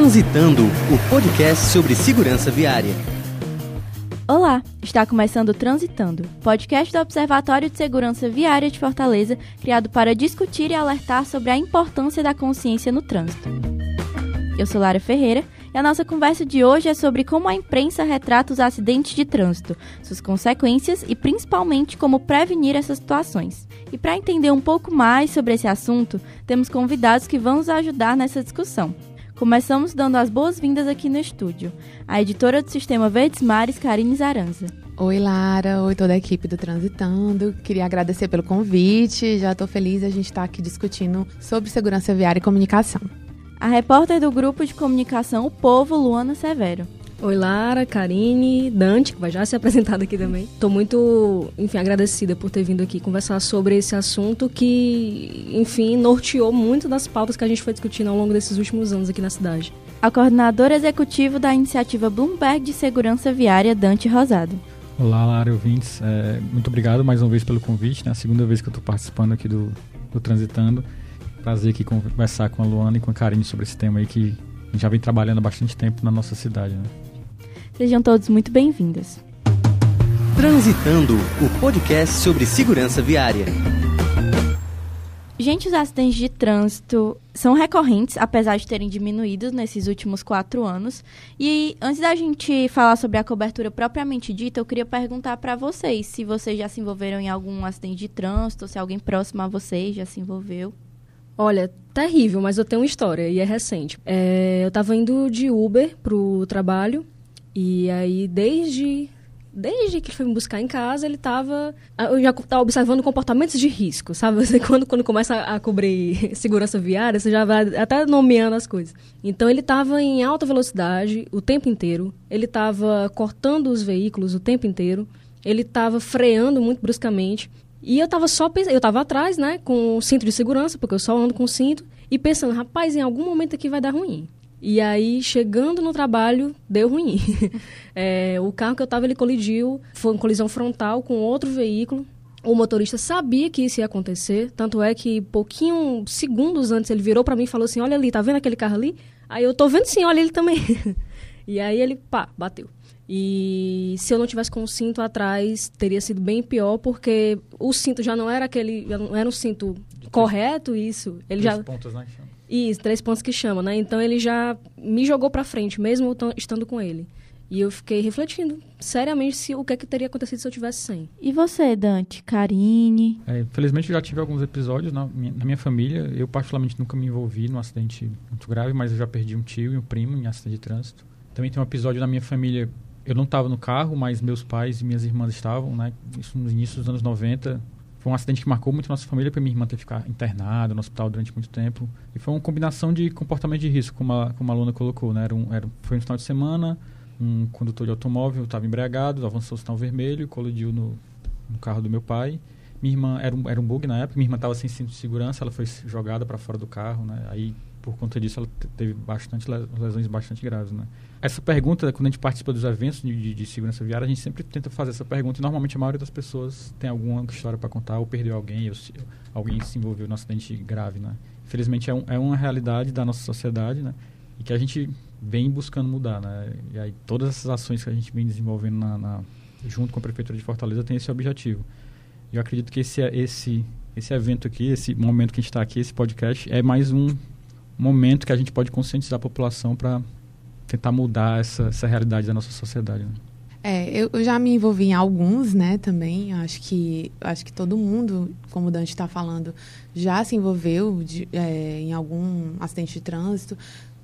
Transitando, o podcast sobre segurança viária. Olá, está começando Transitando, podcast do Observatório de Segurança Viária de Fortaleza, criado para discutir e alertar sobre a importância da consciência no trânsito. Eu sou Lara Ferreira e a nossa conversa de hoje é sobre como a imprensa retrata os acidentes de trânsito, suas consequências e principalmente como prevenir essas situações. E para entender um pouco mais sobre esse assunto, temos convidados que vão nos ajudar nessa discussão. Começamos dando as boas-vindas aqui no estúdio, a editora do Sistema Verdes Mares, Karine Zaranza. Oi, Lara. Oi, toda a equipe do Transitando. Queria agradecer pelo convite. Já estou feliz a gente estar tá aqui discutindo sobre segurança viária e comunicação. A repórter do grupo de comunicação O Povo, Luana Severo. Oi, Lara, Karine, Dante, que vai já ser apresentado aqui também. Estou muito, enfim, agradecida por ter vindo aqui conversar sobre esse assunto que, enfim, norteou muito das pautas que a gente foi discutindo ao longo desses últimos anos aqui na cidade. A coordenadora executiva da iniciativa Bloomberg de Segurança Viária, Dante Rosado. Olá, Lara ouvintes. É, muito obrigado mais uma vez pelo convite. Né? A segunda vez que eu estou participando aqui do, do Transitando. Prazer aqui conversar com a Luana e com a Karine sobre esse tema aí que já vem trabalhando há bastante tempo na nossa cidade. Né? Sejam todos muito bem-vindos. Transitando, o podcast sobre segurança viária. Gente, os acidentes de trânsito são recorrentes, apesar de terem diminuído nesses últimos quatro anos. E antes da gente falar sobre a cobertura propriamente dita, eu queria perguntar para vocês se vocês já se envolveram em algum acidente de trânsito, se alguém próximo a vocês já se envolveu. Olha, terrível, mas eu tenho uma história e é recente. É, eu estava indo de Uber pro trabalho e aí, desde desde que ele foi me buscar em casa, ele estava eu já estava observando comportamentos de risco, sabe? Você quando quando começa a, cobrir segurança viária, você já vai até nomeando as coisas. Então ele estava em alta velocidade o tempo inteiro, ele estava cortando os veículos o tempo inteiro, ele estava freando muito bruscamente. E eu estava só pensando, eu estava atrás, né, com o cinto de segurança, porque eu só ando com cinto, e pensando, rapaz, em algum momento aqui vai dar ruim. E aí, chegando no trabalho, deu ruim. é, o carro que eu estava, ele colidiu, foi uma colisão frontal com outro veículo. O motorista sabia que isso ia acontecer, tanto é que pouquinho segundos antes ele virou para mim e falou assim: "Olha ali, tá vendo aquele carro ali?" Aí eu tô vendo sim, olha ele também. e aí ele, pá, bateu. E se eu não tivesse com o cinto atrás, teria sido bem pior, porque o cinto já não era aquele, não era um cinto correto, isso. Ele Três já pontos, né? Isso, três pontos que chama, né? Então ele já me jogou para frente, mesmo estando com ele. E eu fiquei refletindo seriamente se o que, é que teria acontecido se eu tivesse sem. E você, Dante? Karine? É, infelizmente eu já tive alguns episódios na minha, na minha, família. Eu particularmente nunca me envolvi num acidente muito grave, mas eu já perdi um tio e um primo em acidente de trânsito. Também tem um episódio na minha família, eu não estava no carro, mas meus pais e minhas irmãs estavam, né? Isso no início dos anos 90. Foi um acidente que marcou muito nossa família, para minha irmã ter ficar internada no hospital durante muito tempo. E foi uma combinação de comportamento de risco, como a, como a aluna colocou. Né? Era um, era, foi um final de semana, um condutor de automóvel estava embriagado, avançou o sinal vermelho, colidiu no, no carro do meu pai. Minha irmã, era um, era um bug na época, minha irmã estava sem cinto de segurança, ela foi jogada para fora do carro, né? Aí por conta disso, ela teve bastante lesões bastante graves, né? Essa pergunta, quando a gente participa dos eventos de, de, de, segurança viária, a gente sempre tenta fazer essa pergunta e normalmente a maioria das pessoas tem alguma história para contar, ou perdeu alguém, ou se, alguém se envolveu num acidente grave, né? Infelizmente é, um, é uma realidade da nossa sociedade, né? E que a gente vem buscando mudar, né? E aí todas essas ações que a gente vem desenvolvendo na, na, junto com a Prefeitura de Fortaleza tem esse objetivo. Eu acredito que esse, esse, esse evento aqui, esse momento que a gente está aqui, esse podcast, é mais um momento que a gente pode conscientizar a população para tentar mudar essa, essa realidade da nossa sociedade. Né? É, eu, já me envolvi em alguns, né, também. Acho que, acho que todo mundo, como o Dante está falando, já se envolveu de, é, em algum acidente de trânsito,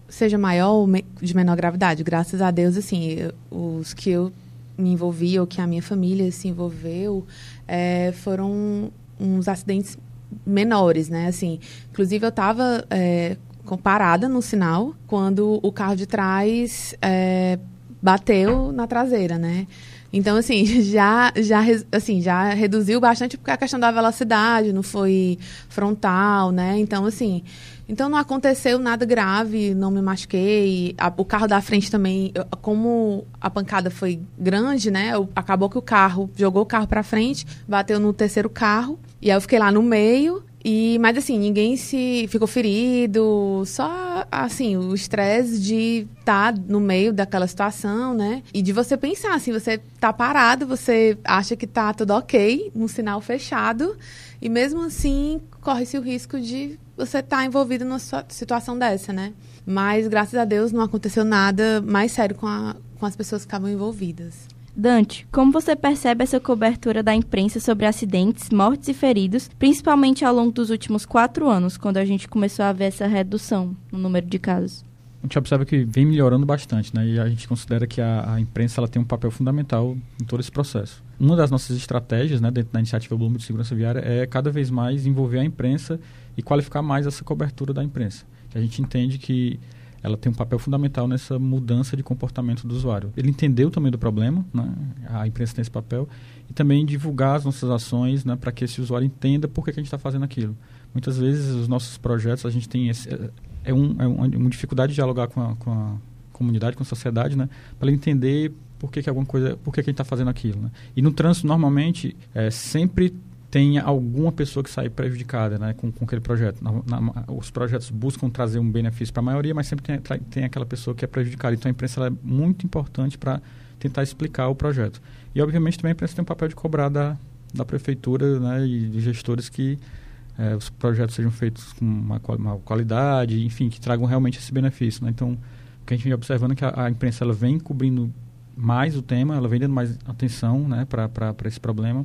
seja maior ou me, de menor gravidade. Graças a Deus, assim, eu, os que eu me envolvi ou que a minha família se envolveu é, foram uns acidentes menores, né? Assim, inclusive eu estava é, parada no sinal quando o carro de trás é, bateu na traseira, né? Então, assim, já, já, assim, já reduziu bastante porque a questão da velocidade não foi frontal, né? Então, assim, então não aconteceu nada grave, não me machuquei. A, o carro da frente também, como a pancada foi grande, né? Acabou que o carro jogou o carro para frente, bateu no terceiro carro e aí eu fiquei lá no meio E, mas assim, ninguém se ficou ferido, só assim, o estresse de estar tá no meio daquela situação, né? E de você pensar, assim, você tá parado, você acha que tá tudo ok, um sinal fechado, e mesmo assim corre-se o risco de você estar tá envolvido numa situação dessa, né? Mas graças a Deus não aconteceu nada mais sério com, a, com as pessoas que estavam envolvidas. Dante, como você percebe essa cobertura da imprensa sobre acidentes, mortes e feridos, principalmente ao longo dos últimos quatro anos, quando a gente começou a ver essa redução no número de casos? A gente observa que vem melhorando bastante, né? E a gente considera que a, a imprensa ela tem um papel fundamental em todo esse processo. Uma das nossas estratégias, né, dentro da iniciativa Bloomberg de Segurança Viária, é cada vez mais envolver a imprensa e qualificar mais essa cobertura da imprensa. Que a gente entende que ela tem um papel fundamental nessa mudança de comportamento do usuário. Ele entendeu também do problema, né? a imprensa tem esse papel, e também divulgar as nossas ações né, para que esse usuário entenda por que, que a gente está fazendo aquilo. Muitas vezes os nossos projetos, a gente tem esse, é, é, um, é uma dificuldade de dialogar com a, com a comunidade, com a sociedade, né, para entender por que, que alguma coisa, por que, que a gente está fazendo aquilo. Né? E no trânsito, normalmente, é, sempre tenha alguma pessoa que sai prejudicada né, com, com aquele projeto. Na, na, os projetos buscam trazer um benefício para a maioria, mas sempre tem, tem aquela pessoa que é prejudicada. Então a imprensa é muito importante para tentar explicar o projeto. E obviamente também a imprensa tem um papel de cobrar da, da prefeitura né, e de gestores que é, os projetos sejam feitos com uma, uma, qualidade, enfim, que tragam realmente esse benefício. Né? Então, o que a gente vem observando é que a, a imprensa ela vem cobrindo mais o tema, ela vem dando mais atenção né, para esse problema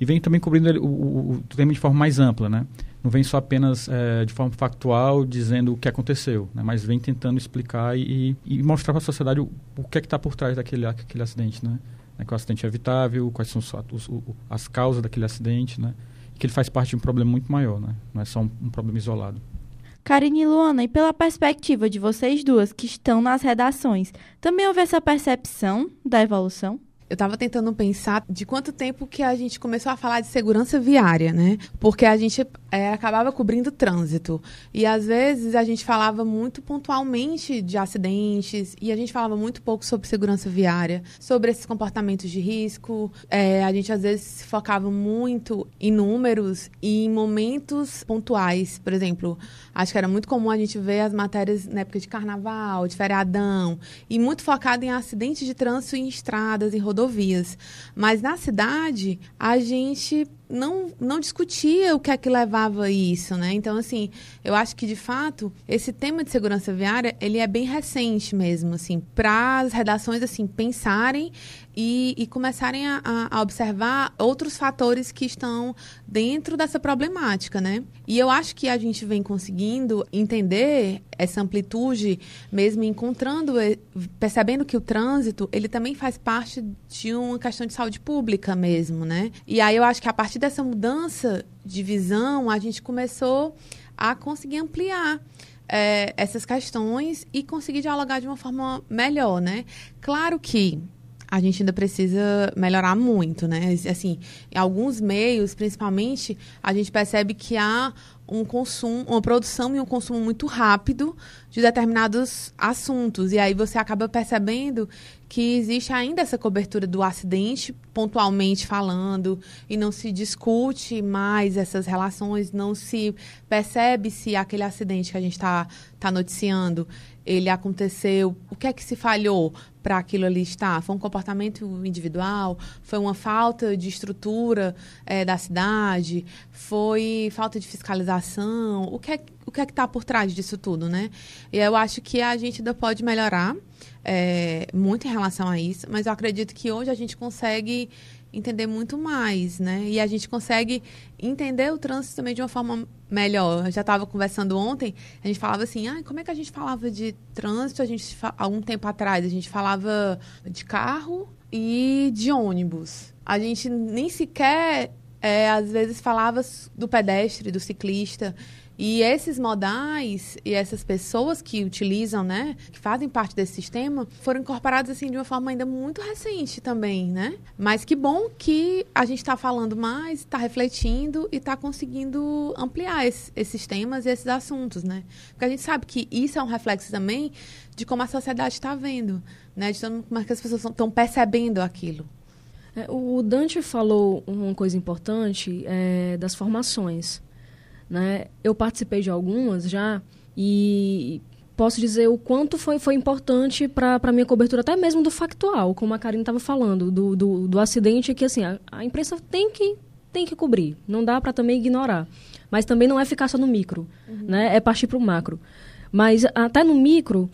e vem também cobrindo o, o, o, tema de forma mais ampla, né? Não vem só apenas é, de forma factual dizendo o que aconteceu, né? mas vem tentando explicar e, e mostrar para a sociedade o, o que é que está por trás daquele aquele acidente, né? né? Que o acidente é evitável, quais são os, os, as causas daquele acidente, né? E que ele faz parte de um problema muito maior, né? Não é só um, um problema isolado. Karine e Luana, e pela perspectiva de vocês duas que estão nas redações, também houve essa percepção da evolução? Eu estava tentando pensar de quanto tempo que a gente começou a falar de segurança viária, né? Porque a gente é, acabava cobrindo trânsito. E às vezes a gente falava muito pontualmente de acidentes e a gente falava muito pouco sobre segurança viária, sobre esses comportamentos de risco. É, a gente às vezes se focava muito em números e em momentos pontuais. Por exemplo, acho que era muito comum a gente ver as matérias na época de carnaval, de feriadão, e muito focado em acidentes de trânsito em estradas, em rodovias rodovias. Mas na cidade, a gente não, não discutia o que é que levava a isso, né? Então, assim, eu acho que, de fato, esse tema de segurança viária, ele é bem recente mesmo, assim, para as redações, assim, pensarem e, e começarem a, a, observar outros fatores que estão dentro dessa problemática, né? E eu acho que a gente vem conseguindo entender essa amplitude, mesmo encontrando, percebendo que o trânsito, ele também faz parte de uma questão de saúde pública mesmo, né? E aí eu acho que a partir dessa mudança de visão, a gente começou a conseguir ampliar é, essas questões e conseguir dialogar de uma forma melhor, né? Claro que a gente ainda precisa melhorar muito, né? Assim, em alguns meios, principalmente, a gente percebe que há um consumo, uma produção e um consumo muito rápido de determinados assuntos. E aí você acaba percebendo que existe ainda essa cobertura do acidente, pontualmente falando, e não se discute mais essas relações, não se percebe se aquele acidente que a gente está tá noticiando, ele aconteceu, o que é que se falhou para aquilo ali estar? Foi um comportamento individual? Foi uma falta de estrutura é, da cidade? Foi falta de fiscalização? O que é, o que é está por trás disso tudo, né? E eu acho que a gente ainda pode melhorar é, muito em relação a isso, mas eu acredito que hoje a gente consegue entender muito mais, né? E a gente consegue entender o trânsito também de uma forma melhor. Eu já estava conversando ontem, a gente falava assim, ah, como é que a gente falava de trânsito? A gente há um tempo atrás a gente falava de carro e de ônibus. A gente nem sequer é, às vezes falava do pedestre, do ciclista. E esses modais e essas pessoas que utilizam, né, que fazem parte desse sistema, foram incorporados assim de uma forma ainda muito recente também, né? Mas que bom que a gente está falando mais, está refletindo e está conseguindo ampliar esse, esses temas e esses assuntos, né? Porque a gente sabe que isso é um reflexo também de como a sociedade está vendo, né? De como é as pessoas estão percebendo aquilo. É, o Dante falou uma coisa importante é, das formações. Né? Eu participei de algumas já e posso dizer o quanto foi, foi importante para a minha cobertura, até mesmo do factual, como a Karine estava falando, do, do, do, acidente, que assim, a, a, imprensa tem que, tem que cobrir, não dá para também ignorar. Mas também não é ficar só no micro, uhum. né? é partir para o macro. Mas até no micro,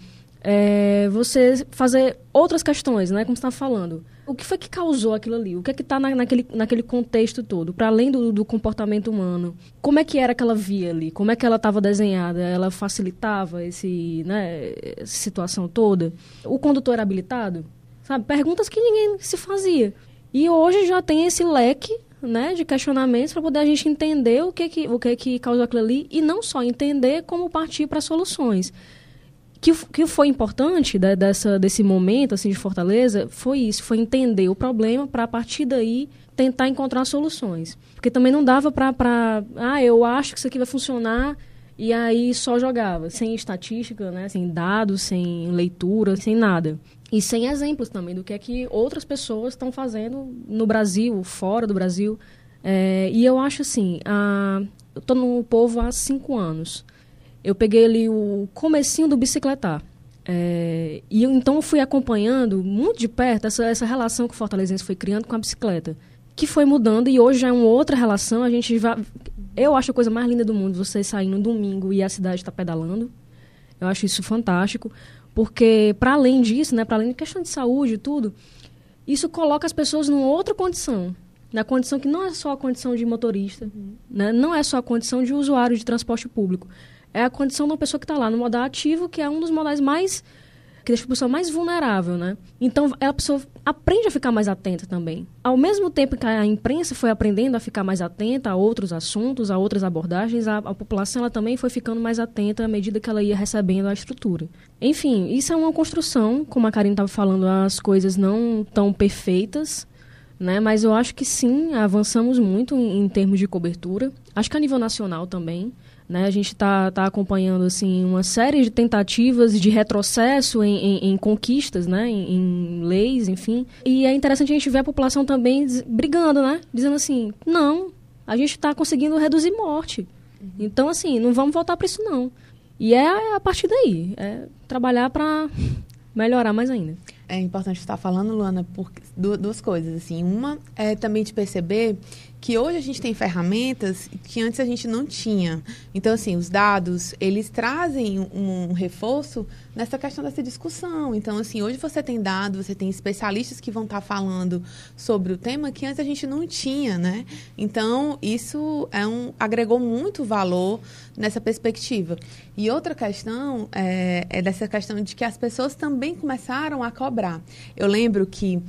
é, você fazer outras questões, né? como estava falando o que foi que causou aquilo ali? O que é que está na, naquele, naquele contexto todo? Para além do, do, comportamento humano, como é que era aquela via ali? Como é que ela estava desenhada? Ela facilitava esse, né, essa situação toda? O condutor era habilitado? Sabe? Perguntas que ninguém se fazia. E hoje já tem esse leque né, de questionamentos para poder a gente entender o que que, o que que causou aquilo ali e não só entender como partir para soluções que, que foi importante da, dessa, desse momento assim de Fortaleza foi isso, foi entender o problema para a partir daí tentar encontrar soluções. Porque também não dava para, ah, eu acho que isso aqui vai funcionar e aí só jogava, sem estatística, né, sem dados, sem leitura, sem nada. E sem exemplos também do que é que outras pessoas estão fazendo no Brasil, fora do Brasil. É, e eu acho assim, a, eu estou no povo há cinco anos eu peguei ali o comecinho do bicicletar. É, e eu, então eu fui acompanhando muito de perto essa, essa relação que o Fortalezense foi criando com a bicicleta. Que foi mudando e hoje já é uma outra relação. A gente vai. Eu acho a coisa mais linda do mundo você sair no domingo e a cidade está pedalando. Eu acho isso fantástico. Porque, para além disso, né, para além de questão de saúde e tudo, isso coloca as pessoas numa outra condição. Na condição que não é só a condição de motorista, uhum. né, não é só a condição de usuário de transporte público é a condição de uma pessoa que está lá no modal ativo, que é um dos modais mais que deixa a pessoa mais vulnerável, né? Então, a pessoa aprende a ficar mais atenta também. Ao mesmo tempo que a imprensa foi aprendendo a ficar mais atenta a outros assuntos, a outras abordagens, a, a população ela também foi ficando mais atenta à medida que ela ia recebendo a estrutura. Enfim, isso é uma construção, como a Karine estava falando, as coisas não tão perfeitas, né? Mas eu acho que sim, avançamos muito em, em termos de cobertura. Acho que a nível nacional também. Né? A gente está tá acompanhando assim, uma série de tentativas de retrocesso em, em, em conquistas, né? Em, em, leis, enfim. E é interessante a gente ver a população também brigando, né? dizendo assim: não, a gente está conseguindo reduzir morte. Uhum. Então, assim, não vamos voltar para isso, não. E é a partir daí é trabalhar para melhorar mais ainda. É importante estar falando, Luana, por duas coisas. assim Uma é também de perceber que hoje a gente tem ferramentas que antes a gente não tinha. Então, assim, os dados, eles trazem um, reforço nessa questão dessa discussão. Então, assim, hoje você tem dados, você tem especialistas que vão estar falando sobre o tema que antes a gente não tinha, né? Então, isso é um, agregou muito valor nessa perspectiva. E outra questão é, é dessa questão de que as pessoas também começaram a cobrar. Eu lembro que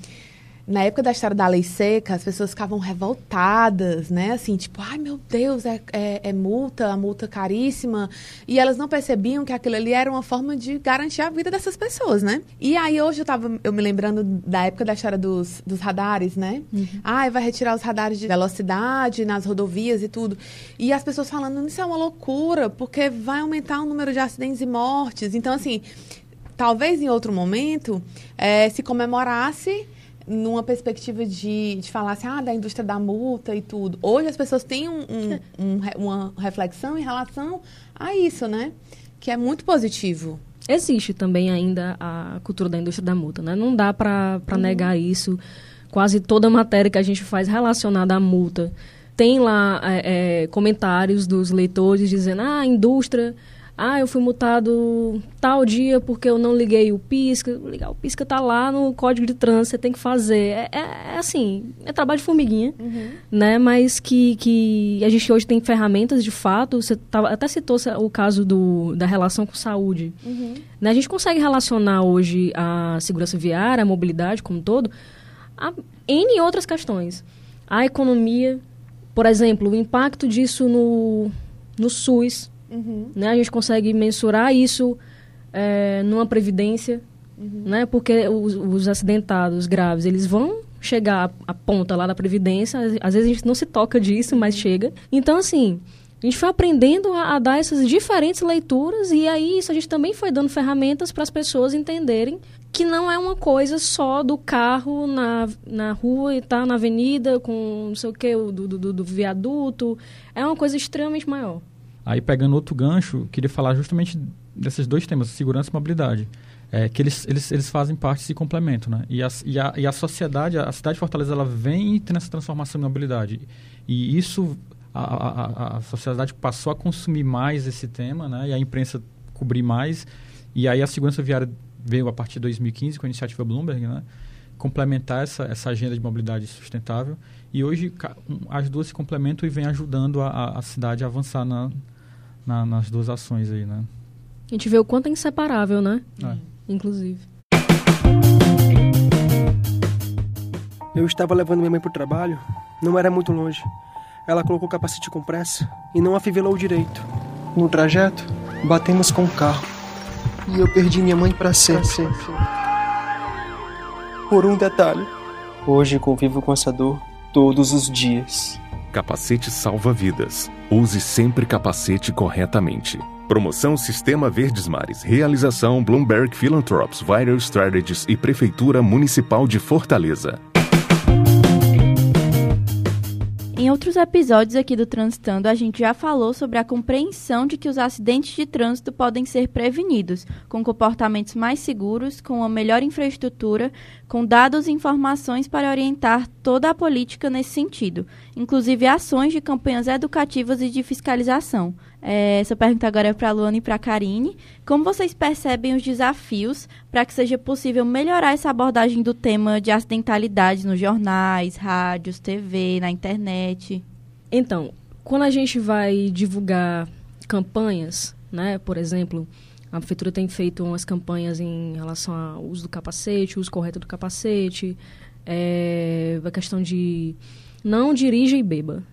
na época da história da lei seca, as pessoas ficavam revoltadas, né? Assim, tipo, ai meu Deus, é, é, é, multa, a multa caríssima. E elas não percebiam que aquilo ali era uma forma de garantir a vida dessas pessoas, né? E aí hoje eu tava eu me lembrando da época da história dos, dos radares, né? Uhum. Ai, vai retirar os radares de velocidade nas rodovias e tudo. E as pessoas falando, isso é uma loucura, porque vai aumentar o número de acidentes e mortes. Então, assim, talvez em outro momento é, se comemorasse numa perspectiva de, de falar assim, ah, da indústria da multa e tudo. Hoje as pessoas têm um, um, um, uma reflexão em relação a isso, né? Que é muito positivo. Existe também ainda a cultura da indústria da multa, né? Não dá para uhum. negar isso. Quase toda matéria que a gente faz relacionada à multa tem lá é, é, comentários dos leitores dizendo, ah, a indústria ah, eu fui multado tal dia porque eu não liguei o pisca. Ligar o pisca tá lá no código de trânsito, você tem que fazer. É, é, é assim, é trabalho de formiguinha, uhum. né? Mas que, que a gente hoje tem ferramentas de fato. Você tava, até citou o caso do, da relação com saúde. Uhum. Né? A gente consegue relacionar hoje a segurança viária, a mobilidade como um todo, a N outras questões. A economia, por exemplo, o impacto disso no, no SUS, Uhum. Né? A gente consegue mensurar isso é, numa previdência, uhum. né? porque os, os, acidentados graves, eles vão chegar à ponta lá da previdência, às vezes a gente não se toca disso, mas chega. Então, assim, a gente foi aprendendo a, a, dar essas diferentes leituras e aí isso a gente também foi dando ferramentas para as pessoas entenderem que não é uma coisa só do carro na, na rua e tá na avenida com não sei o que, do, do, do viaduto. É uma coisa extremamente maior. Aí, pegando outro gancho, queria falar justamente desses dois temas, segurança e mobilidade. É, que eles, eles, eles fazem parte desse complemento, né? E a, e a, e a sociedade, a cidade de Fortaleza, ela vem nessa transformação em mobilidade. E isso, a, a, a sociedade passou a consumir mais esse tema, né? E a imprensa cobrir mais. E aí a segurança viária veio a partir de 2015 com a iniciativa Bloomberg, né? Complementar essa, essa agenda de mobilidade sustentável. E hoje as duas se complementam e vêm ajudando a, a cidade a avançar na, na, nas duas ações aí, né? A gente vê o quanto é inseparável, né? É. Inclusive. Eu estava levando minha mãe para o trabalho, não era muito longe. Ela colocou o capacete com pressa e não afivelou direito. No trajeto, batemos com o carro. E eu perdi minha mãe para sempre. sempre. Por um detalhe. Hoje convivo com essa dor todos os dias. Capacete salva vidas. Use sempre capacete corretamente. Promoção Sistema Verdes Mares. Realização Bloomberg Philanthropies Viral Strategies e Prefeitura Municipal de Fortaleza. Em outros episódios aqui do Transitando, a gente já falou sobre a compreensão de que os acidentes de trânsito podem ser prevenidos, com comportamentos mais seguros, com uma melhor infraestrutura, com dados e informações para orientar toda a política nesse sentido, inclusive ações de campanhas educativas e de fiscalização. É, essa pergunta agora é para a Luana e para a Karine. Como vocês percebem os desafios para que seja possível melhorar essa abordagem do tema de acidentalidade nos jornais, rádios, TV, na internet? Então, quando a gente vai divulgar campanhas, né, por exemplo, a prefeitura tem feito umas campanhas em relação ao uso do capacete, uso correto do capacete, é, a questão de não dirija e beba.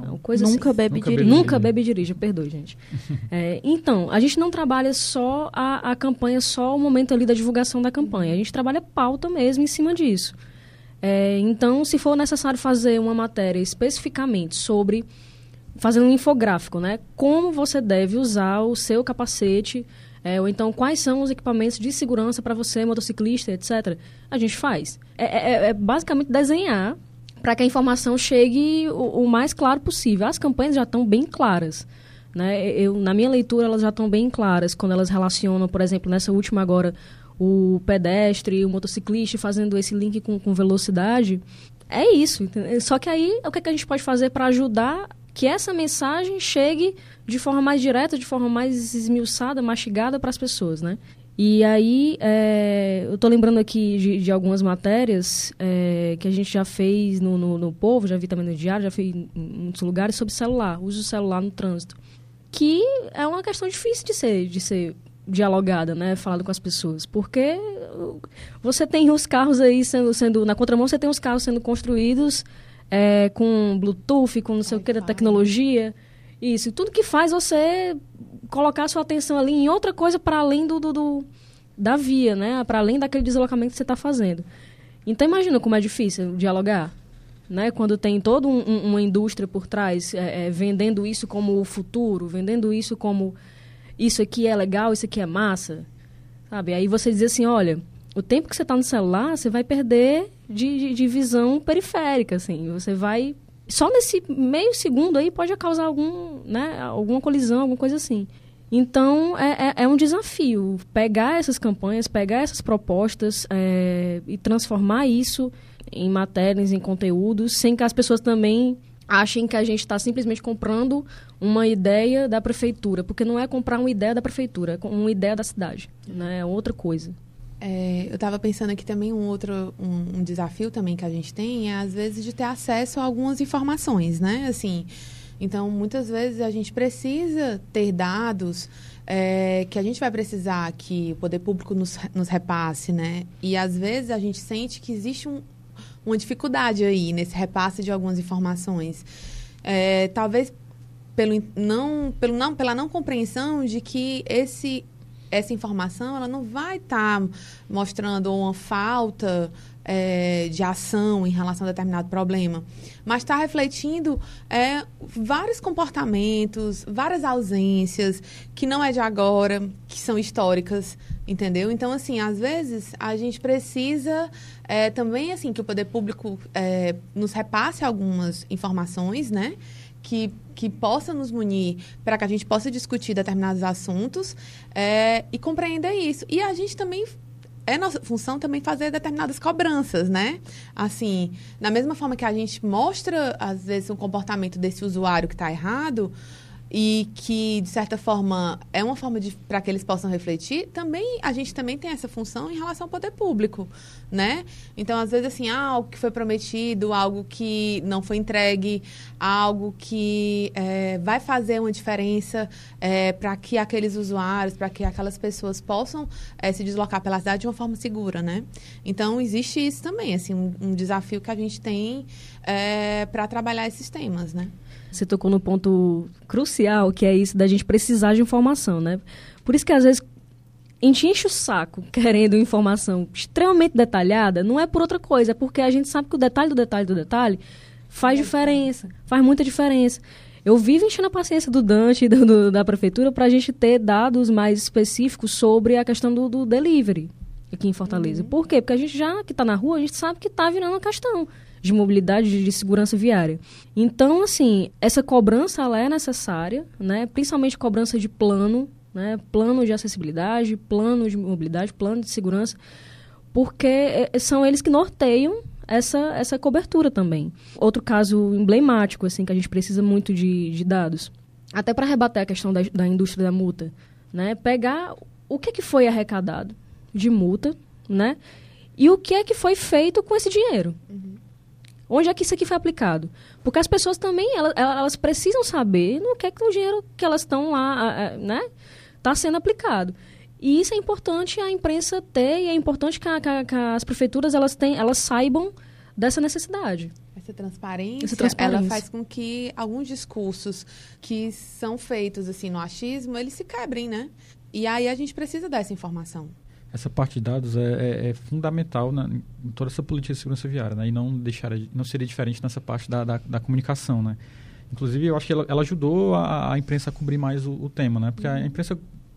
Não. Coisa nunca assim. bebe nunca dirija. Nunca bebe e dirija, perdoe, gente. é, então, a gente não trabalha só a, a campanha, só o momento ali da divulgação da campanha. A gente trabalha pauta mesmo em cima disso. É, então, se for necessário fazer uma matéria especificamente sobre fazendo um infográfico, né? Como você deve usar o seu capacete, é, ou então quais são os equipamentos de segurança para você, motociclista, etc. A gente faz. É, é, é basicamente desenhar para que a informação chegue o, o, mais claro possível. As campanhas já estão bem claras. Né? Eu, na minha leitura, elas já estão bem claras quando elas relacionam, por exemplo, nessa última agora, o pedestre, o motociclista fazendo esse link com, com velocidade. É isso. Entendeu? Só que aí, o que, é que a gente pode fazer para ajudar que essa mensagem chegue de forma mais direta, de forma mais esmiuçada, mastigada para as pessoas, né? E aí, é, eu estou lembrando aqui de, de algumas matérias é, que a gente já fez no, no, no, Povo, já vi também no Diário, já fez em muitos lugares sobre celular, uso do celular no trânsito. Que é uma questão difícil de ser, de ser dialogada, né, falando com as pessoas, porque você tem os carros aí sendo, sendo na contramão, você tem os carros sendo construídos é, com Bluetooth, com não sei o que da tecnologia, isso, tudo que faz você colocar sua atenção ali em outra coisa para além do, do, do, da via, né? Para além daquele deslocamento que você está fazendo. Então imagina como é difícil dialogar, né? Quando tem toda um, um, uma indústria por trás é, é, vendendo isso como o futuro, vendendo isso como isso aqui é legal, isso aqui é massa, sabe? Aí você diz assim, olha, o tempo que você está no celular, você vai perder de, de, de visão periférica, assim. Você vai só nesse meio segundo aí pode causar algum, né, alguma colisão, alguma coisa assim. Então, é, é, é, um desafio pegar essas campanhas, pegar essas propostas é, e transformar isso em matérias, em conteúdos, sem que as pessoas também achem que a gente está simplesmente comprando uma ideia da prefeitura, porque não é comprar uma ideia da prefeitura, é uma ideia da cidade, né? é outra coisa. É, eu estava pensando aqui também um outro um, um desafio também que a gente tem é às vezes de ter acesso a algumas informações, né? Assim, então, muitas vezes a gente precisa ter dados é, que a gente vai precisar que o poder público nos, nos repasse, né? E às vezes a gente sente que existe um, uma dificuldade aí nesse repasse de algumas informações. É, talvez pelo não, pelo não, pela não compreensão de que esse essa informação ela não vai estar tá mostrando uma falta é, de ação em relação a determinado problema, mas está refletindo é, vários comportamentos, várias ausências que não é de agora, que são históricas, entendeu? Então, assim, às vezes a gente precisa é, também assim que o poder público é, nos repasse algumas informações, né? Que, que possa nos munir para que a gente possa discutir determinados assuntos é, e compreender isso. E a gente também é nossa função também fazer determinadas cobranças, né? Assim, na mesma forma que a gente mostra, às vezes, um comportamento desse usuário que está errado, e que de certa forma é uma forma para que eles possam refletir também a gente também tem essa função em relação ao poder público né? Então às vezes assim algo que foi prometido algo que não foi entregue algo que é, vai fazer uma diferença é, para que aqueles usuários para que aquelas pessoas possam é, se deslocar pela cidade de uma forma segura né? Então existe isso também assim um, um desafio que a gente tem é, para trabalhar esses temas né você tocou no ponto crucial, que é isso da gente precisar de informação, né? Por isso que às vezes a gente enche o saco querendo informação extremamente detalhada, não é por outra coisa, é porque a gente sabe que o detalhe do detalhe do detalhe faz diferença, faz muita diferença. Eu vivo enchendo a paciência do Dante e do, do, da prefeitura para a gente ter dados mais específicos sobre a questão do, do delivery aqui em Fortaleza. Uhum. Por quê? Porque a gente já que está na rua, a gente sabe que está virando uma questão de mobilidade, de segurança viária. Então, assim, essa cobrança ela é necessária, né? principalmente cobrança de plano, né? plano de acessibilidade, plano de mobilidade, plano de segurança, porque é, é, são eles que norteiam essa, essa cobertura também. Outro caso emblemático, assim, que a gente precisa muito de, de dados, até para rebater a questão da, da indústria da multa, né? pegar o que, que foi arrecadado de multa, né? E o que é que foi feito com esse dinheiro. Uhum. Onde é que isso aqui foi aplicado? Porque as pessoas também, elas, elas precisam saber no que é que o dinheiro que elas estão lá, né, está sendo aplicado. E isso é importante a imprensa ter e é importante que, a, que, que as prefeituras elas, têm, elas saibam dessa necessidade. Essa transparência, Essa transparência, ela faz com que alguns discursos que são feitos assim no achismo, eles se quebrem, né? E aí a gente precisa dessa informação essa parte de dados é, é, é fundamental na, em toda essa política de segurança viária, né? E não deixar, não seria diferente nessa parte da, da, da comunicação, né? Inclusive, eu acho que ela, ela ajudou a, a, imprensa a cobrir mais o, o, tema, né? Porque a uhum. imprensa,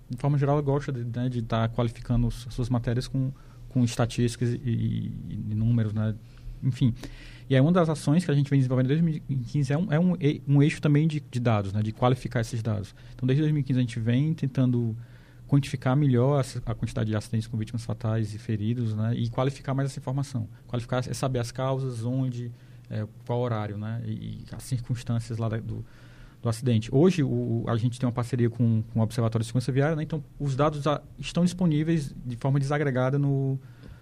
de forma geral, gosta de né, estar tá qualificando as suas matérias com, com estatísticas e, e, e, números, né? Enfim. E aí uma das ações que a gente vem desenvolvendo desde 2015 é um, é um, um eixo também de, de dados, né? De qualificar esses dados. Então, desde 2015 a gente vem tentando quantificar melhor a, quantidade de acidentes com vítimas fatais e feridos, né? E qualificar mais essa informação. Qualificar é saber as causas, onde, é, qual horário, né? E, e as circunstâncias lá da, do, do acidente. Hoje, o, a gente tem uma parceria com, com o Observatório de Segurança Viária, né? Então, os dados a, estão disponíveis de forma desagregada no,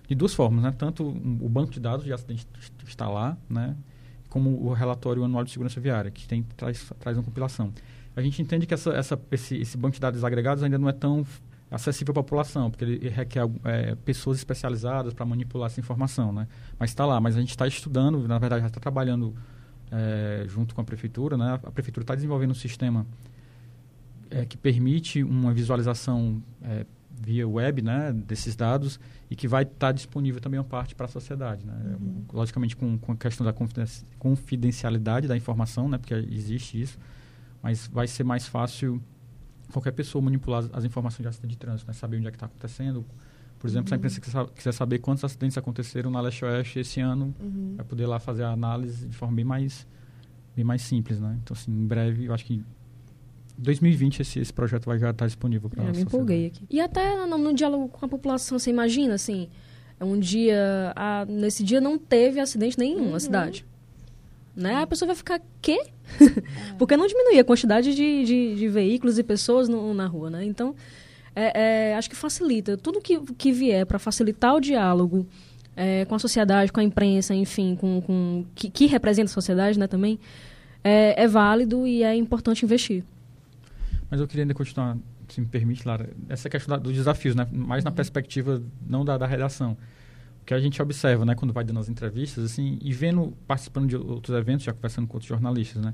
de duas formas, né? Tanto o banco de dados de acidente está lá, né? Como o relatório anual de segurança viária, que tem, traz, traz uma compilação a gente entende que essa, essa, esse, esse banco de dados agregados ainda não é tão acessível à população, porque ele requer é, pessoas especializadas para manipular essa informação, né? Mas está lá, mas a gente está estudando, na verdade já está trabalhando é, junto com a prefeitura, né? A prefeitura está desenvolvendo um sistema é, que permite uma visualização é, via web, né, desses dados e que vai estar tá disponível também uma parte para a sociedade, né? Uhum. Logicamente com, com a questão da confidencialidade da informação, né? Porque existe isso mas vai ser mais fácil qualquer pessoa manipular as, informações de acidente de trânsito, né? saber onde é que está acontecendo. Por exemplo, uhum. se a imprensa quiser, quiser saber quantos acidentes aconteceram na Leste-Oeste esse ano, uhum. vai poder lá fazer a análise de forma bem mais, bem mais simples, né? Então, assim, em breve, eu acho que 2020 esse, esse projeto vai já estar disponível para nós. Eu me empolguei aqui. E até no, no, diálogo com a população, você imagina, assim, é um dia, a, nesse dia não teve acidente nenhum uhum. na cidade. Né? A pessoa vai ficar, quê? Porque não diminui a quantidade de, de, de veículos e pessoas no, na rua, né? Então, é, é, acho que facilita. Tudo que, que vier para facilitar o diálogo é, com a sociedade, com a imprensa, enfim, com, com que, que representa a sociedade né, também, é, é, válido e é importante investir. Mas eu queria ainda continuar, se me permite, Lara, essa questão dos desafios, né? mais na uhum. perspectiva não da, da redação que a gente observa, né, quando vai dando as entrevistas, assim, e vendo, participando de outros eventos, já conversando com outros jornalistas, né,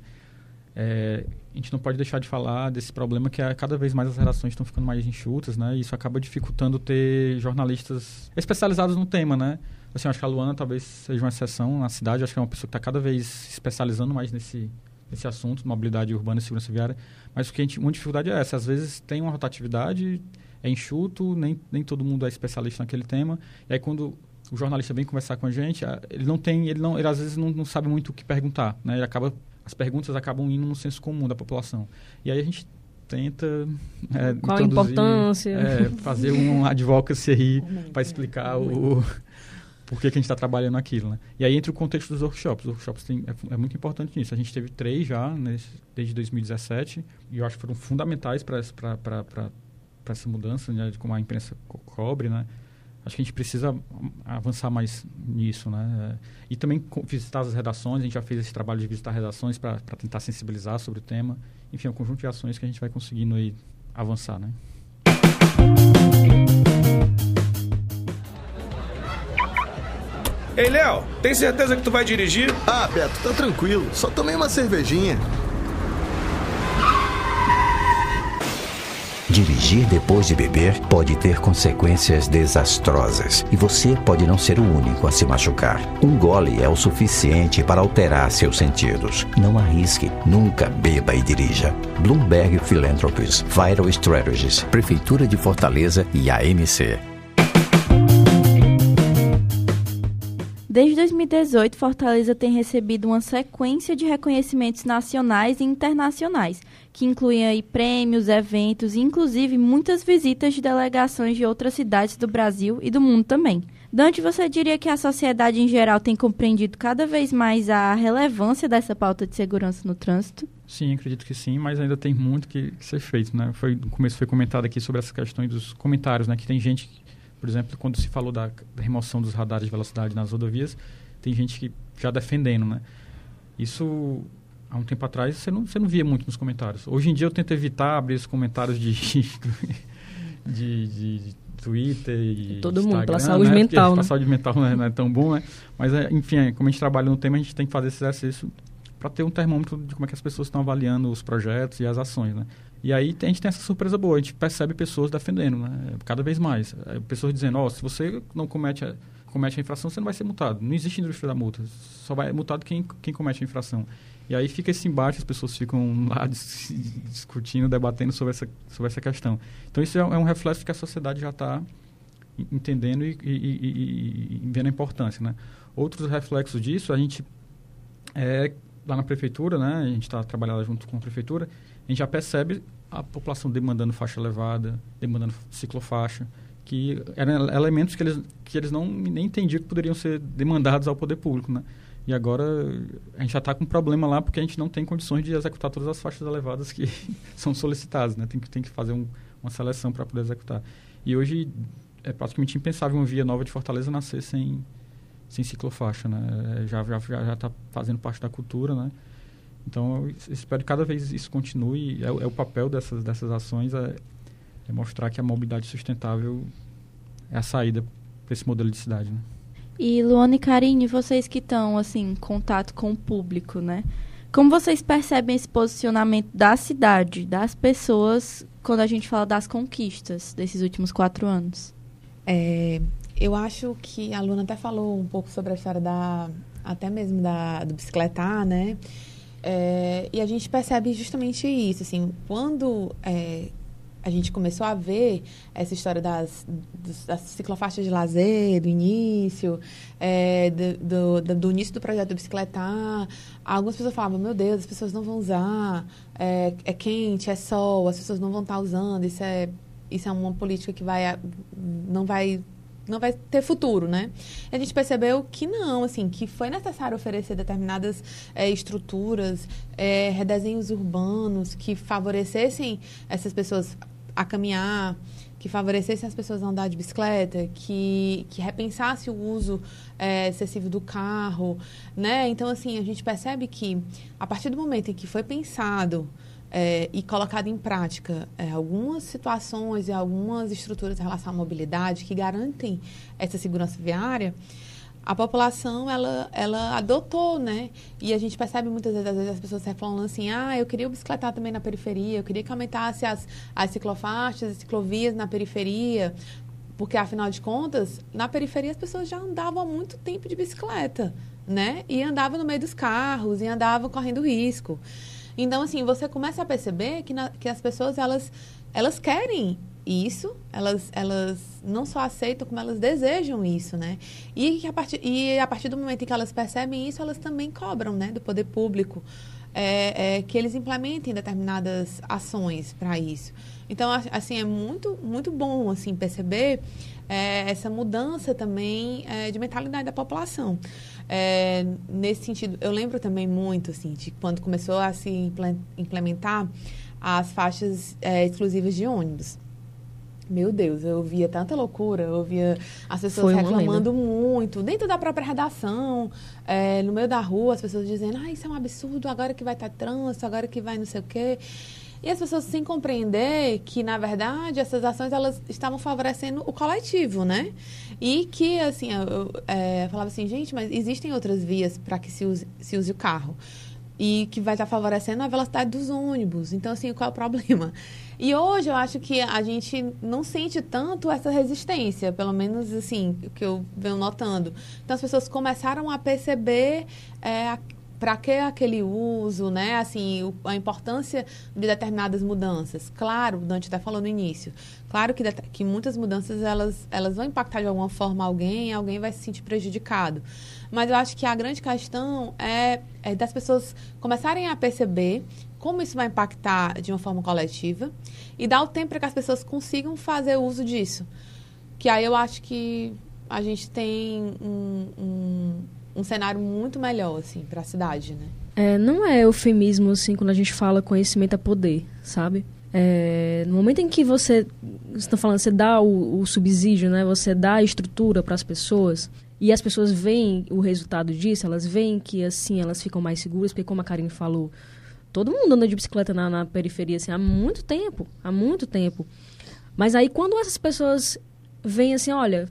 é, a gente não pode deixar de falar desse problema que é cada vez mais as relações estão ficando mais enxutas, né, e isso acaba dificultando ter jornalistas especializados no tema, né. Assim, acho que a Luana talvez seja uma exceção na cidade, acho que é uma pessoa que está cada vez se especializando mais nesse, nesse assunto, mobilidade urbana e segurança viária, mas o que a gente, uma dificuldade é essa, às vezes tem uma rotatividade, é enxuto, nem, nem todo mundo é especialista naquele tema, e aí quando o jornalista vem conversar com a gente, ele não tem, ele não, ele às vezes não, não sabe muito o que perguntar, né? Ele acaba as perguntas acabam indo no senso comum da população. E aí a gente tenta é, qual a importância é, fazer um advocacy aí para explicar o por que, a gente está trabalhando aquilo, né? E aí entra o contexto dos workshops. Os workshops tem, é, é, muito importante nisso. A gente teve três já nesse, desde 2017 e eu acho que foram fundamentais para essa mudança, né, de como a imprensa co cobre, né? Acho que a gente precisa avançar mais nisso, né? E também visitar as redações. A gente já fez esse trabalho de visitar redações para tentar sensibilizar sobre o tema. Enfim, é um conjunto de ações que a gente vai conseguindo aí avançar, né? Ei, Léo, tem certeza que tu vai dirigir? Ah, Beto, tá tranquilo. Só tomei uma cervejinha. Dirigir depois de beber pode ter consequências desastrosas e você pode não ser o único a se machucar. Um gole é o suficiente para alterar seus sentidos. Não arrisque, nunca beba e dirija. Bloomberg Philanthropies, Vital Strategies, Prefeitura de Fortaleza e AMC. Desde 2018, Fortaleza tem recebido uma sequência de reconhecimentos nacionais e internacionais, que incluem aí prêmios, eventos e inclusive muitas visitas de delegações de outras cidades do Brasil e do mundo também. Dante, você diria que a sociedade em geral tem compreendido cada vez mais a relevância dessa pauta de segurança no trânsito? Sim, acredito que sim, mas ainda tem muito que ser feito, né? Foi, no começo foi comentado aqui sobre essas questões dos comentários, né? Que tem gente por exemplo, quando se falou da, remoção dos radares de velocidade nas rodovias, tem gente que já defendendo, né? Isso há um tempo atrás você não, você não via muito nos comentários. Hoje em dia eu tento evitar abrir os comentários de, de, de, de Twitter e Todo Instagram, mundo, pela saúde né? mental. Porque né? saúde mental não é, não é, tão bom, né? Mas, é, enfim, é, como a gente trabalha no tema, a gente tem que fazer esse exercício para ter um termômetro de como é que as pessoas estão avaliando os projetos e as ações, né? E aí a gente tem essa surpresa boa, a gente percebe pessoas defendendo, né? Cada vez mais. É, pessoas dizendo, ó, oh, se você não comete a, comete a infração, você não vai ser multado. Não existe indústria da multa. Só vai multado quem, quem comete a infração. E aí fica esse embate, as pessoas ficam lá discutindo, debatendo sobre essa, sobre essa questão. Então isso é, é um reflexo que a sociedade já está entendendo e, e, e, e, vendo a importância, né? Outros reflexos disso, a gente é lá na prefeitura, né? A gente está trabalhando junto com a prefeitura a gente já percebe a população demandando faixa elevada, demandando ciclofaixa, que eram elementos que eles, que eles não nem entendiam que poderiam ser demandados ao poder público, né? E agora a gente já está com um problema lá porque a gente não tem condições de executar todas as faixas elevadas que são solicitadas, né? Tem que, tem que fazer um, uma seleção para poder executar. E hoje é praticamente impensável uma via nova de Fortaleza nascer sem, sem ciclofaixa, né? Já já já está fazendo parte da cultura, né? Então, eu espero que cada vez isso continue. É, é o papel dessas, dessas ações é, é, mostrar que a mobilidade sustentável é a saída para esse modelo de cidade. Né? E Luana e Karine, vocês que estão assim, em contato com o público, né? Como vocês percebem esse posicionamento da cidade, das pessoas, quando a gente fala das conquistas desses últimos quatro anos? É, eu acho que a Luna até falou um pouco sobre a história da, até mesmo da, do bicicletar, né? É, e a gente percebe justamente isso, assim, quando é, a gente começou a ver essa história das, das ciclofaixas de lazer, do início, é, do, do, do, início do projeto do bicicletar, algumas pessoas falavam, meu Deus, as pessoas não vão usar, é, é quente, é sol, as pessoas não vão estar usando, isso é, isso é uma política que vai, não vai não vai ter futuro, né? A gente percebeu que não, assim, que foi necessário oferecer determinadas é, estruturas, é, redesenhos urbanos que favorecessem essas pessoas a caminhar, que favorecessem as pessoas a andar de bicicleta, que, que repensasse o uso é, excessivo do carro, né? Então, assim, a gente percebe que a partir do momento em que foi pensado é, e colocado em prática é, algumas situações e algumas estruturas em relação à mobilidade que garantem essa segurança viária, a população ela, ela adotou, né? E a gente percebe muitas vezes, às vezes as pessoas falando assim, ah, eu queria bicicletar também na periferia, eu queria que aumentasse as, as ciclofaixas, as ciclovias na periferia, porque afinal de contas, na periferia as pessoas já andavam há muito tempo de bicicleta, né? E andavam no meio dos carros, e andavam correndo risco. Então, assim, você começa a perceber que, na, que as pessoas, elas, elas querem isso, elas, elas não só aceitam, como elas desejam isso, né? E, a, partir, e a partir do momento em que elas percebem isso, elas também cobram, né, do poder público é, é, que eles implementem determinadas ações para isso. Então, assim, é muito, muito bom assim perceber é, essa mudança também é, de mentalidade da população. É, nesse sentido, eu lembro também muito assim de quando começou a se implementar as faixas é, exclusivas de ônibus. Meu Deus, eu ouvia tanta loucura, eu ouvia as pessoas reclamando muito, dentro da própria redação, é, no meio da rua, as pessoas dizendo, ah, isso é um absurdo, agora que vai estar trânsito, agora que vai não sei o quê. E as pessoas sem compreender que, na verdade, essas ações elas estavam favorecendo o coletivo, né? E que, assim, eu, eu é, falava assim, gente, mas existem outras vias para que se use, se use o carro e que vai estar favorecendo a velocidade dos ônibus. Então, assim, qual é o problema? E hoje eu acho que a gente não sente tanto essa resistência, pelo menos assim, o que eu venho notando. Então as pessoas começaram a perceber é, para que aquele uso, né? Assim, a importância de determinadas mudanças. Claro, o Dante até falou no início. Claro que, que muitas mudanças elas, elas vão impactar de alguma forma alguém, alguém vai se sentir prejudicado. Mas eu acho que a grande questão é, é das pessoas começarem a perceber como isso vai impactar de uma forma coletiva e dar o tempo para que as pessoas consigam fazer uso disso. Que aí eu acho que a gente tem um, um, um cenário muito melhor assim para a cidade, né? É, não é eufemismo assim quando a gente fala conhecimento é poder, sabe? É, no momento em que você está falando, você dá o, o subsídio, né? Você dá a estrutura para as pessoas e as pessoas veem o resultado disso, elas veem que assim elas ficam mais seguras, porque como a Karine falou, todo mundo anda de bicicleta na, na periferia assim, há muito tempo, há muito tempo. Mas aí quando essas pessoas veem assim, olha,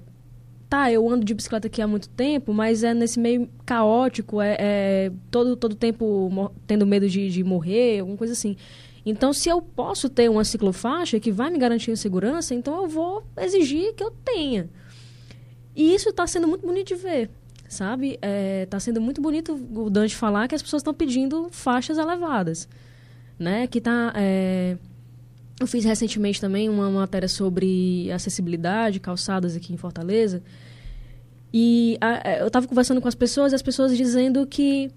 tá, eu ando de bicicleta aqui há muito tempo, mas é nesse meio caótico, é, é todo todo tempo tendo medo de, de morrer, alguma coisa assim. Então, se eu posso ter uma ciclofaixa que vai me garantir segurança, então eu vou exigir que eu tenha. E isso está sendo muito bonito de ver, sabe? Está é, tá sendo muito bonito o Dante falar que as pessoas estão pedindo faixas elevadas, né? Que tá... É... Eu fiz recentemente também uma matéria sobre acessibilidade, calçadas aqui em Fortaleza. E a, é, eu estava conversando com as pessoas e as pessoas dizendo que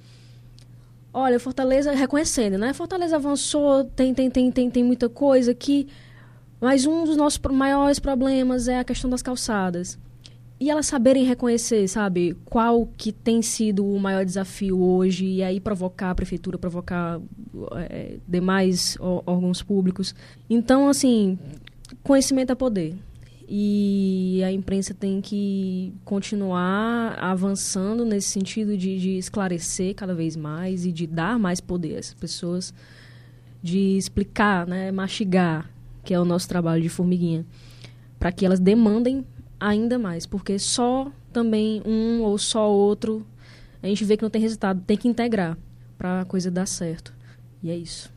olha, Fortaleza reconhecendo, né? Fortaleza avançou, tem tem tem tem, tem muita coisa aqui, mas um dos nossos maiores problemas é a questão das calçadas e elas saberem reconhecer, sabe, qual que tem sido o maior desafio hoje e aí provocar a prefeitura, provocar é, demais órgãos públicos. Então, assim, conhecimento é poder. E a imprensa tem que continuar avançando nesse sentido de, de esclarecer cada vez mais e de dar mais poder às pessoas, de explicar, né, mastigar, que é o nosso trabalho de formiguinha, para que elas demandem ainda mais, porque só também um ou só outro a gente vê que não tem resultado, tem que integrar para a coisa dar certo. E é isso.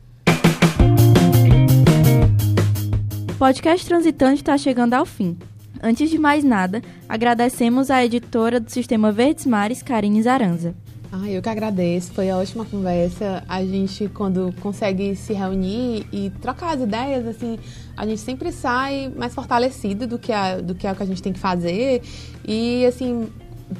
O podcast Transitante está chegando ao fim. Antes de mais nada, agradecemos à editora do Sistema Verdes Mares, Karine Zaranza. Ah, eu que agradeço, foi a ótima conversa. A gente, quando consegue se reunir e trocar as ideias, assim, a gente sempre sai mais fortalecido do que, a, do que é o que a gente tem que fazer e, assim,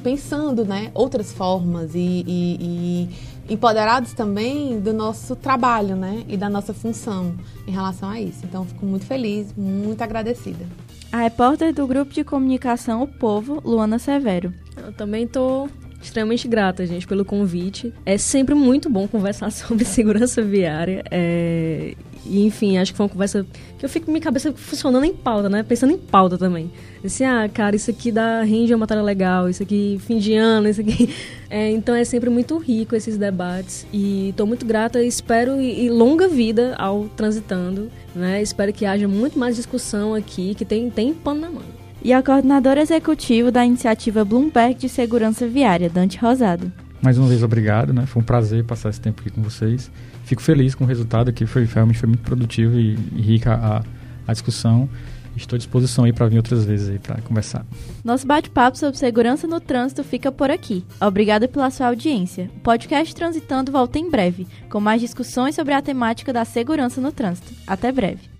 pensando, né, outras formas e, e, e empoderados também do nosso trabalho, né, e da nossa função em relação a isso. Então, fico muito feliz, muito agradecida. A repórter do grupo de comunicação O Povo, Luana Severo. Eu também estou extremamente grata, gente, pelo convite. É sempre muito bom conversar sobre segurança viária. É... E, enfim, acho que foi uma conversa que eu fico minha cabeça funcionando em pauta, né? Pensando em pauta também. Assim, ah, cara, isso aqui dá rende uma matéria legal, isso aqui fim de ano, isso aqui. É, então é sempre muito rico esses debates. E estou muito grata espero e, e, longa vida ao Transitando, né? Espero que haja muito mais discussão aqui, que tem, tem pano na mão e a coordenadora executiva da iniciativa Bloomberg de Segurança Viária, Dante Rosado. Mais uma vez, obrigado, né? Foi um prazer passar esse tempo aqui com vocês. Fico feliz com o resultado aqui, foi realmente foi muito produtivo e, e rica a, a discussão. Estou à disposição aí para vir outras vezes aí para conversar. Nosso bate-papo sobre segurança no trânsito fica por aqui. Obrigada pela sua audiência. O podcast Transitando volta em breve, com mais discussões sobre a temática da segurança no trânsito. Até breve.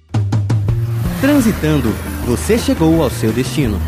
Transitando, você chegou ao seu destino.